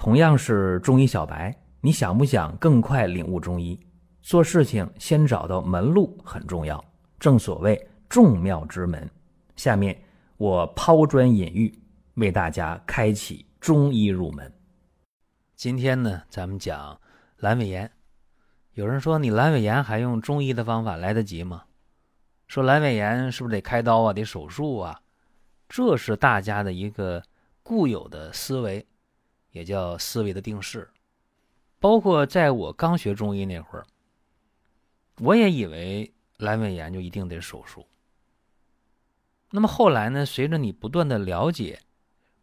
同样是中医小白，你想不想更快领悟中医？做事情先找到门路很重要，正所谓众妙之门。下面我抛砖引玉，为大家开启中医入门。今天呢，咱们讲阑尾炎。有人说，你阑尾炎还用中医的方法来得及吗？说阑尾炎是不是得开刀啊，得手术啊？这是大家的一个固有的思维，也叫思维的定式。包括在我刚学中医那会儿，我也以为阑尾炎就一定得手术。那么后来呢，随着你不断的了解，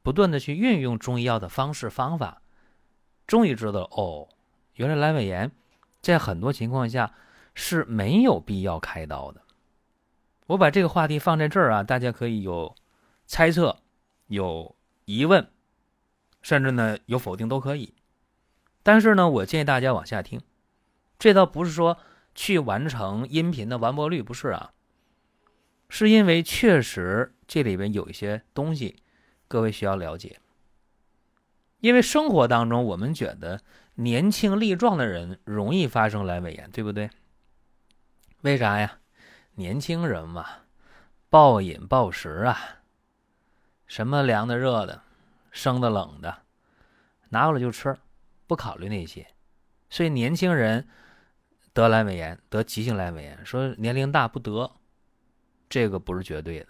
不断的去运用中医药的方式方法，终于知道哦，原来阑尾炎在很多情况下是没有必要开刀的。我把这个话题放在这儿啊，大家可以有猜测、有疑问，甚至呢有否定都可以。但是呢，我建议大家往下听。这倒不是说去完成音频的完播率，不是啊，是因为确实这里边有一些东西，各位需要了解。因为生活当中，我们觉得年轻力壮的人容易发生阑尾炎，对不对？为啥呀？年轻人嘛，暴饮暴食啊，什么凉的、热的、生的、冷的，拿过来就吃，不考虑那些。所以年轻人得阑尾炎、得急性阑尾炎，说年龄大不得，这个不是绝对的。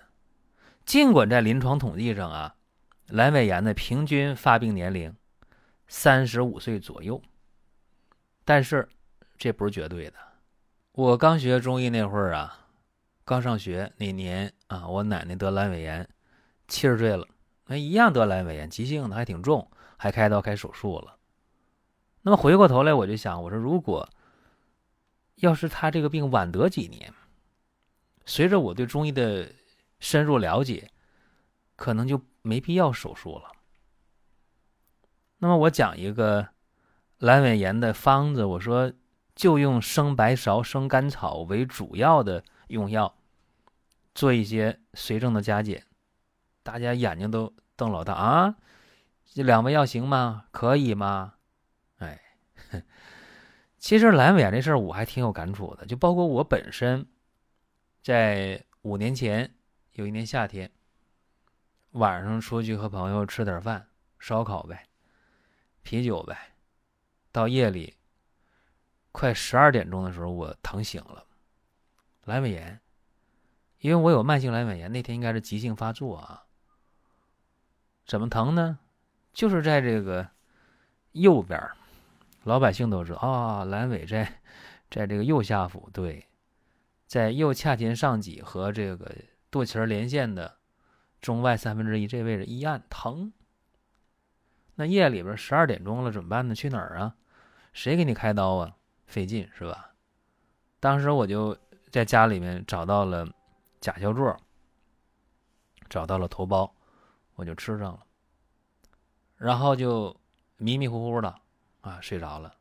尽管在临床统计上啊，阑尾炎的平均发病年龄三十五岁左右，但是这不是绝对的。我刚学中医那会儿啊。刚上学那年啊，我奶奶得阑尾炎，七十岁了，那一样得阑尾炎，急性的还挺重，还开刀开手术了。那么回过头来，我就想，我说如果要是他这个病晚得几年，随着我对中医的深入了解，可能就没必要手术了。那么我讲一个阑尾炎的方子，我说就用生白芍、生甘草为主要的用药。做一些随症的加减，大家眼睛都瞪老大啊！这两味药行吗？可以吗？哎，其实阑尾炎这事儿我还挺有感触的，就包括我本身，在五年前有一年夏天，晚上出去和朋友吃点饭，烧烤呗，啤酒呗，到夜里快十二点钟的时候，我疼醒了，阑尾炎。因为我有慢性阑尾炎，那天应该是急性发作啊。怎么疼呢？就是在这个右边老百姓都知道啊，阑尾在在这个右下腹，对，在右髂前上棘和这个肚脐连线的中外三分之一这位置一按疼。那夜里边十二点钟了，怎么办呢？去哪儿啊？谁给你开刀啊？费劲是吧？当时我就在家里面找到了。甲硝唑，找到了头孢，我就吃上了，然后就迷迷糊糊的啊睡着了，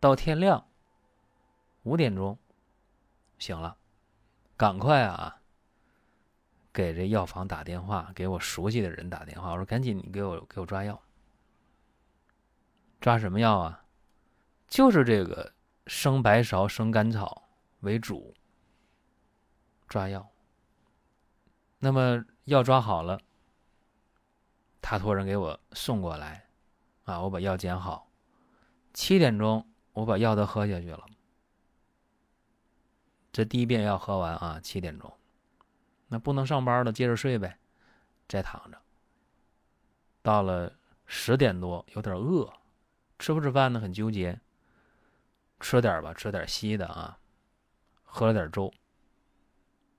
到天亮五点钟醒了，赶快啊给这药房打电话，给我熟悉的人打电话，我说赶紧你给我给我抓药，抓什么药啊？就是这个生白芍、生甘草为主。抓药，那么药抓好了，他托人给我送过来，啊，我把药煎好，七点钟我把药都喝下去了，这第一遍药喝完啊，七点钟，那不能上班了，接着睡呗，再躺着。到了十点多，有点饿，吃不吃饭呢？很纠结，吃点吧，吃点稀的啊，喝了点粥。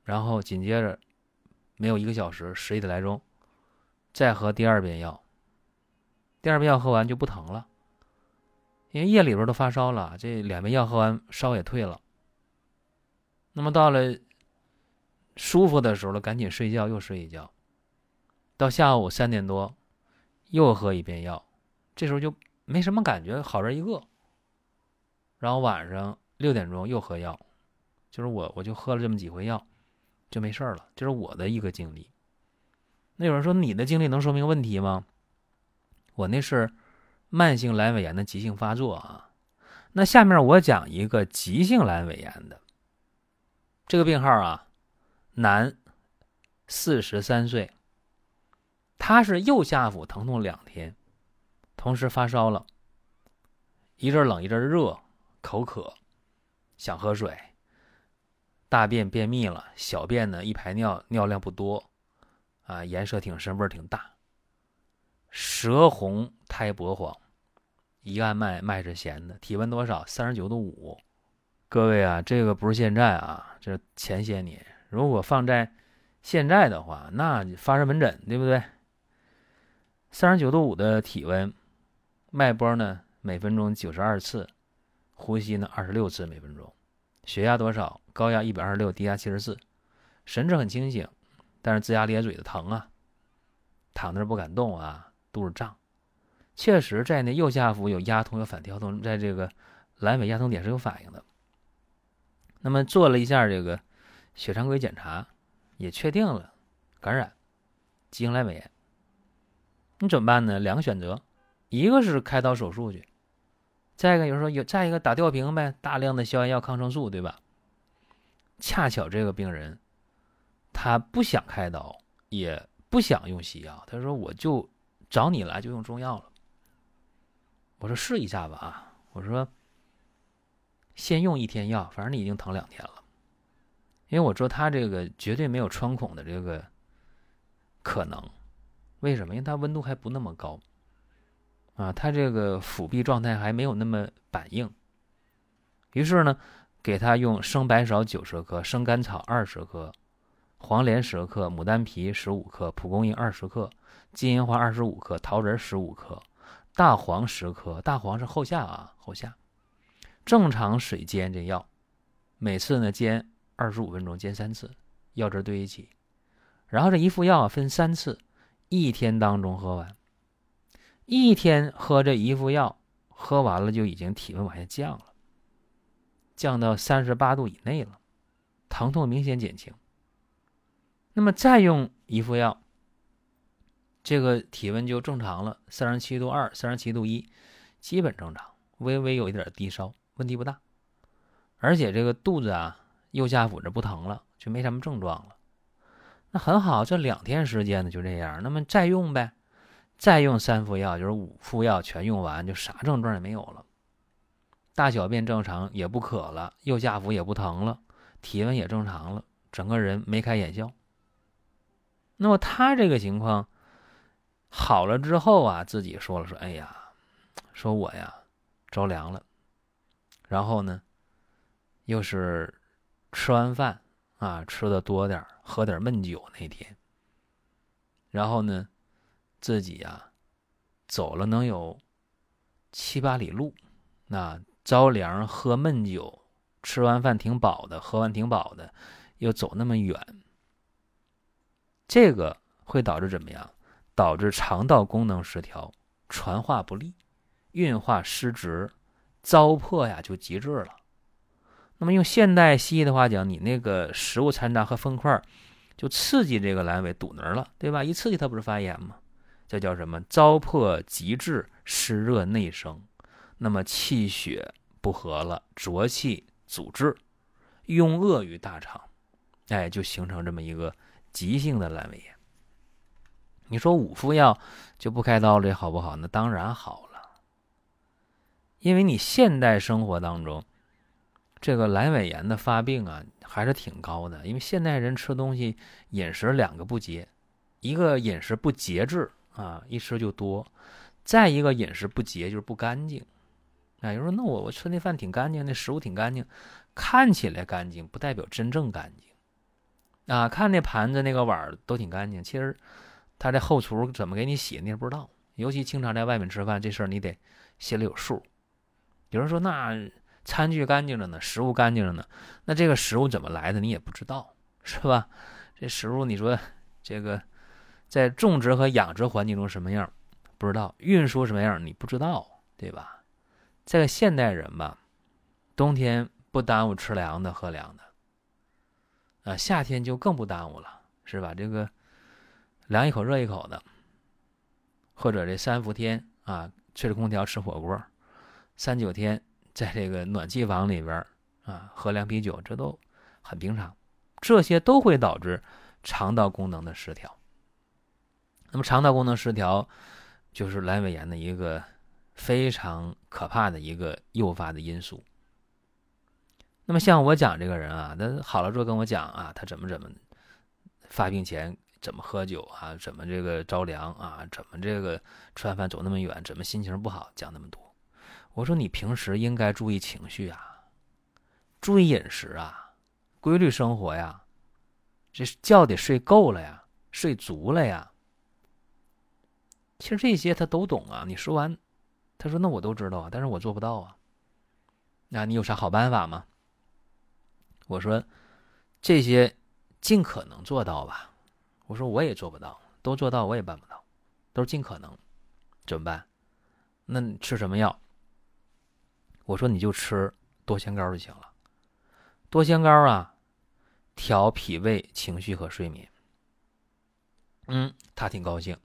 然后紧接着，没有一个小时，十一点来钟，再喝第二遍药。第二遍药喝完就不疼了，因为夜里边都发烧了，这两遍药喝完，烧也退了。那么到了舒服的时候了，赶紧睡觉，又睡一觉。到下午三点多，又喝一遍药，这时候就没什么感觉，好人一个。然后晚上六点钟又喝药，就是我我就喝了这么几回药。就没事了，这是我的一个经历。那有人说你的经历能说明问题吗？我那是慢性阑尾炎的急性发作啊。那下面我讲一个急性阑尾炎的这个病号啊，男，四十三岁，他是右下腹疼痛两天，同时发烧了，一阵冷一阵热，口渴，想喝水，大便便秘了，小便呢一排尿尿量不多，啊，颜色挺深，味儿挺大，舌红苔薄黄。一按脉，脉是弦的，体温多少？三十九度五。各位啊，这个不是现在啊，这前些年。如果放在现在的话，那发热门诊，对不对？三十九度五的体温，脉搏呢每分钟九十二次，呼吸呢二十六次每分钟，血压多少？高压一百二十六，低压七十四，神志很清醒，但是龇牙咧嘴的疼啊，躺那儿不敢动啊，肚子胀。确实，在那右下腹有压痛、有反跳动，在这个阑尾压痛点是有反应的。那么做了一下这个血常规检查，也确定了感染急性阑尾炎。你怎么办呢？两个选择，一个是开刀手术去，再一个有时候有再一个打吊瓶呗，大量的消炎药、抗生素，对吧？恰巧这个病人他不想开刀，也不想用西药，他说我就找你来就用中药了。我说试一下吧啊！我说先用一天药，反正你已经疼两天了。因为我说他这个绝对没有穿孔的这个可能，为什么？因为他温度还不那么高啊，他这个腹壁状态还没有那么板硬。于是呢，给他用生白芍九十克、生甘草二十克、黄连十克、牡丹皮十五克、蒲公英二十克、金银花二十五克、桃仁十五克。大黄十克，大黄是后下啊，后下。正常水煎这药，每次呢煎二十五分钟，煎三次，药汁兑一起。然后这一副药分三次，一天当中喝完。一天喝这一副药，喝完了就已经体温往下降了，降到三十八度以内了，疼痛明显减轻。那么再用一副药。这个体温就正常了，三十七度二、三十七度一，基本正常，微微有一点低烧，问题不大。而且这个肚子啊，右下腹这不疼了，就没什么症状了。那很好，这两天时间呢就这样。那么再用呗，再用三副药，就是五副药全用完，就啥症状也没有了。大小便正常，也不渴了，右下腹也不疼了，体温也正常了，整个人眉开眼笑。那么他这个情况。好了之后啊，自己说了说，哎呀，说我呀着凉了，然后呢，又是吃完饭啊吃的多点喝点闷酒那天，然后呢，自己呀走了能有七八里路，那着凉喝闷酒，吃完饭挺饱的，喝完挺饱的，又走那么远，这个会导致怎么样？导致肠道功能失调，传化不利，运化失职，糟粕呀就极致了。那么用现代西医的话讲，你那个食物残渣和粪块就刺激这个阑尾堵那儿了，对吧？一刺激它不是发炎吗？这叫什么？糟粕极致，湿热内生，那么气血不和了，浊气阻滞，壅恶于大肠，哎，就形成这么一个急性的阑尾炎。你说五副药就不开刀了，好不好？那当然好了，因为你现代生活当中，这个阑尾炎的发病啊还是挺高的。因为现代人吃东西饮食两个不节，一个饮食不节制啊，一吃就多；再一个饮食不节就是不干净。啊，有人说那我我吃那饭挺干净，那食物挺干净，看起来干净不代表真正干净啊。看那盘子那个碗都挺干净，其实。他这后厨怎么给你洗，你也不知道。尤其经常在外面吃饭，这事儿你得心里有数。有人说，那餐具干净着呢，食物干净着呢，那这个食物怎么来的，你也不知道，是吧？这食物你说这个在种植和养殖环境中什么样，不知道；运输什么样，你不知道，对吧？这个现代人吧，冬天不耽误吃凉的喝凉的，啊，夏天就更不耽误了，是吧？这个。凉一口热一口的，或者这三伏天啊，吹着空调吃火锅，三九天在这个暖气房里边啊喝凉啤酒，这都很平常。这些都会导致肠道功能的失调。那么肠道功能失调就是阑尾炎的一个非常可怕的一个诱发的因素。那么像我讲这个人啊，他好了之后跟我讲啊，他怎么怎么发病前怎么喝酒啊，怎么这个着凉啊，怎么这个吃完饭走那么远，怎么心情不好，讲那么多。我说你平时应该注意情绪啊，注意饮食啊，规律生活呀，这觉得睡够了呀，睡足了呀。其实这些他都懂啊。你说完，他说那我都知道啊，但是我做不到啊。那你有啥好办法吗？我说，这些尽可能做到吧。我说我也做不到，都做到我也办不到，都是尽可能。怎么办？那你吃什么药？我说你就吃多仙膏就行了。多仙膏啊，调脾胃、情绪和睡眠。嗯，他挺高兴，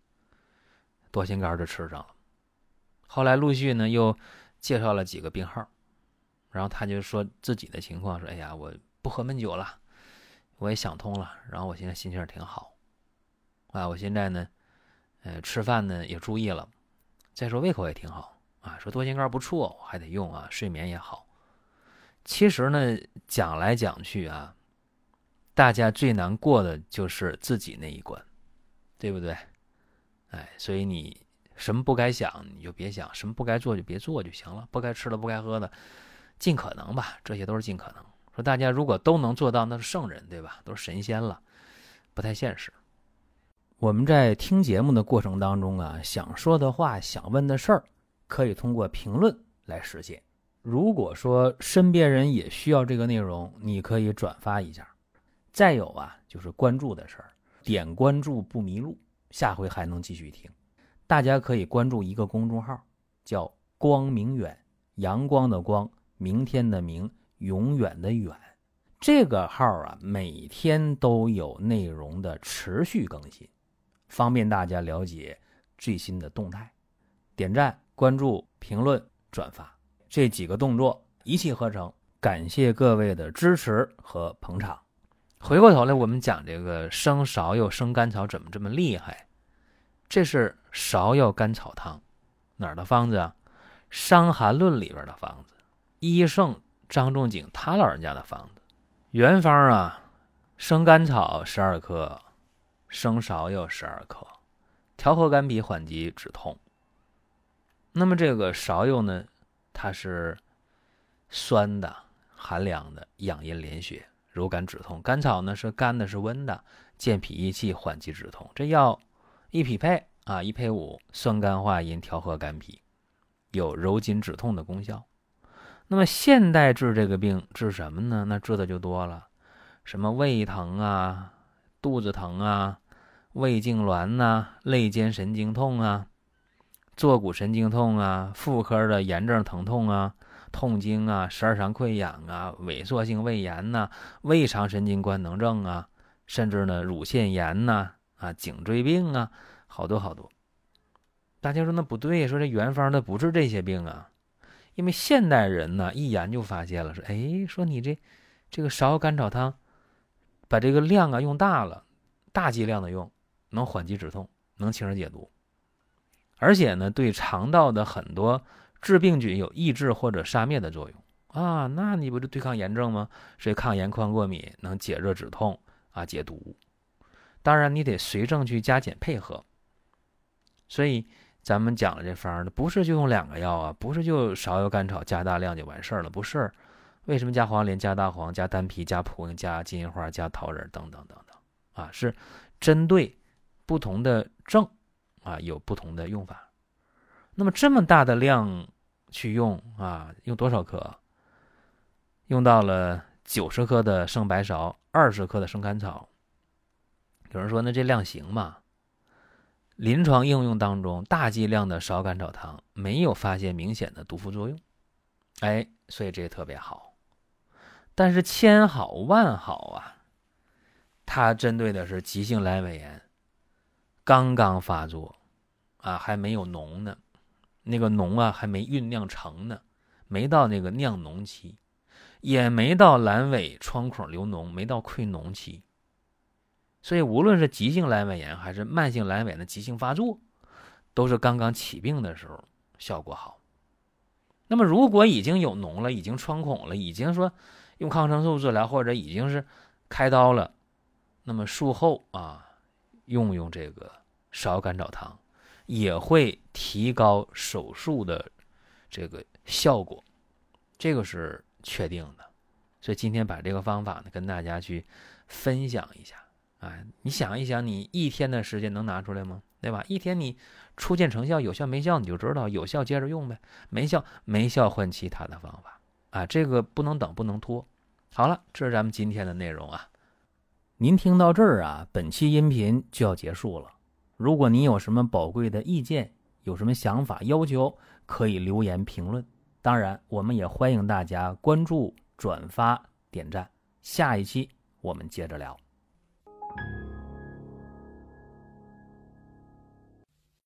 多仙膏就吃上了。后来陆续呢又介绍了几个病号，然后他就说自己的情况，说：“哎呀，我。”不喝闷酒了，我也想通了，然后我现在心情挺好，啊，我现在呢，呃，吃饭呢也注意了，再说胃口也挺好啊，说多心肝不错，我还得用啊，睡眠也好。其实呢，讲来讲去啊，大家最难过的就是自己那一关，对不对？哎，所以你什么不该想你就别想，什么不该做就别做就行了，不该吃的不该喝的，尽可能吧，这些都是尽可能。说大家如果都能做到，那是圣人，对吧？都是神仙了，不太现实。我们在听节目的过程当中啊，想说的话、想问的事儿，可以通过评论来实现。如果说身边人也需要这个内容，你可以转发一下。再有啊，就是关注的事儿，点关注不迷路，下回还能继续听。大家可以关注一个公众号，叫“光明远”，阳光的光，明天的明。永远的远，这个号啊，每天都有内容的持续更新，方便大家了解最新的动态。点赞、关注、评论、转发这几个动作一气呵成，感谢各位的支持和捧场。回过头来，我们讲这个生芍药、生甘草怎么这么厉害？这是芍药甘草汤，哪儿的方子啊？《伤寒论》里边的方子，医圣。张仲景他老人家的方子，原方啊，生甘草十二克，生芍药十二克，调和肝脾，缓急止痛。那么这个芍药呢，它是酸的、寒凉的，养阴连血，柔肝止痛；甘草呢是干的，是温的，健脾益气，缓急止痛。这药一匹配啊，一配五，酸甘化阴，调和肝脾，有柔筋止痛的功效。那么现代治这个病治什么呢？那治的就多了，什么胃疼啊、肚子疼啊、胃痉挛呐、肋间神经痛啊、坐骨神经痛啊、妇科的炎症疼痛啊、痛经啊、十二肠溃疡啊、萎缩性胃炎呐、胃肠神经官能症啊，甚至呢乳腺炎呐、啊颈椎病啊，好多好多。大家说那不对，说这原方的不治这些病啊。因为现代人呢，一研究发现了，说，哎，说你这这个芍药甘草汤，把这个量啊用大了，大剂量的用，能缓急止痛，能清热解毒，而且呢，对肠道的很多致病菌有抑制或者杀灭的作用啊。那你不就对抗炎症吗？所以抗炎、抗过敏，能解热止痛啊，解毒。当然，你得随症去加减配合。所以。咱们讲了这方儿不是就用两个药啊，不是就芍药甘草加大量就完事儿了，不是？为什么加黄连、加大黄、加丹皮、加蒲公英、加金银花、加桃仁等等等等啊？是针对不同的症啊，有不同的用法。那么这么大的量去用啊，用多少克？用到了九十克的生白芍，二十克的生甘草。有人说，那这量行吗？临床应用当中，大剂量的芍甘草汤没有发现明显的毒副作用，哎，所以这也特别好。但是千好万好啊，它针对的是急性阑尾炎，刚刚发作，啊，还没有脓呢，那个脓啊还没酝酿成呢，没到那个酿脓期，也没到阑尾穿孔流脓，没到溃脓期。所以，无论是急性阑尾炎还是慢性阑尾的急性发作，都是刚刚起病的时候效果好。那么，如果已经有脓了，已经穿孔了，已经说用抗生素治疗，或者已经是开刀了，那么术后啊，用用这个芍甘草汤，也会提高手术的这个效果，这个是确定的。所以今天把这个方法呢，跟大家去分享一下。哎，你想一想，你一天的时间能拿出来吗？对吧？一天你初见成效，有效没效你就知道，有效接着用呗，没效没效换其他的方法啊，这个不能等不能拖。好了，这是咱们今天的内容啊。您听到这儿啊，本期音频就要结束了。如果您有什么宝贵的意见，有什么想法要求，可以留言评论。当然，我们也欢迎大家关注、转发、点赞。下一期我们接着聊。